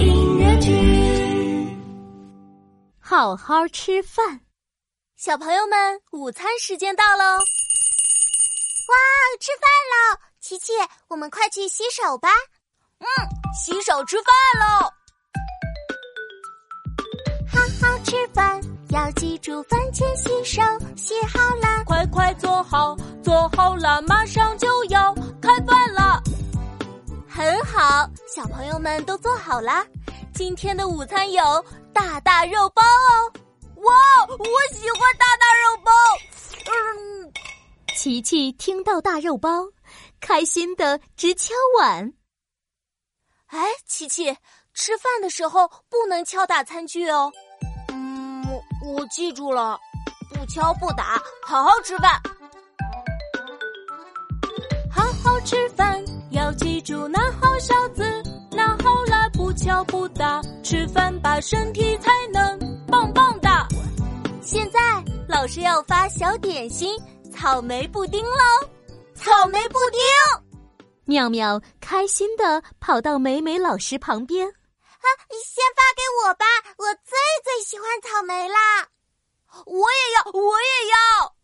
音乐剧，好好吃饭。小朋友们，午餐时间到喽！哇，吃饭喽！琪琪，我们快去洗手吧。嗯，洗手吃饭喽！好好吃饭，要记住饭前洗手。洗好了，快快坐好，坐好了，马上好，小朋友们都做好了。今天的午餐有大大肉包哦！哇，我喜欢大大肉包。嗯，琪琪听到大肉包，开心的直敲碗。哎，琪琪，吃饭的时候不能敲打餐具哦。嗯，我记住了，不敲不打，好好吃饭。不打，吃饭把身体才能棒棒哒。现在老师要发小点心——草莓布丁喽！草莓布丁，妙妙开心的跑到美美老师旁边。啊，先发给我吧，我最最喜欢草莓啦！我也要，我也要。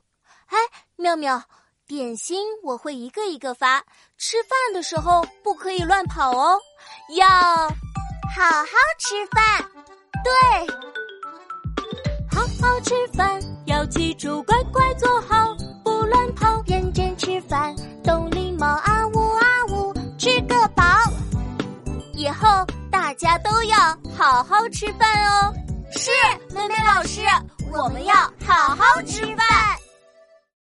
哎，妙妙。点心我会一个一个发，吃饭的时候不可以乱跑哦，要好好吃饭。对，好好吃饭，要记住乖乖坐好，不乱跑，认真吃饭，懂礼貌啊呜啊呜，吃个饱。以后大家都要好好吃饭哦。是，妹妹老师，我们要好好吃饭。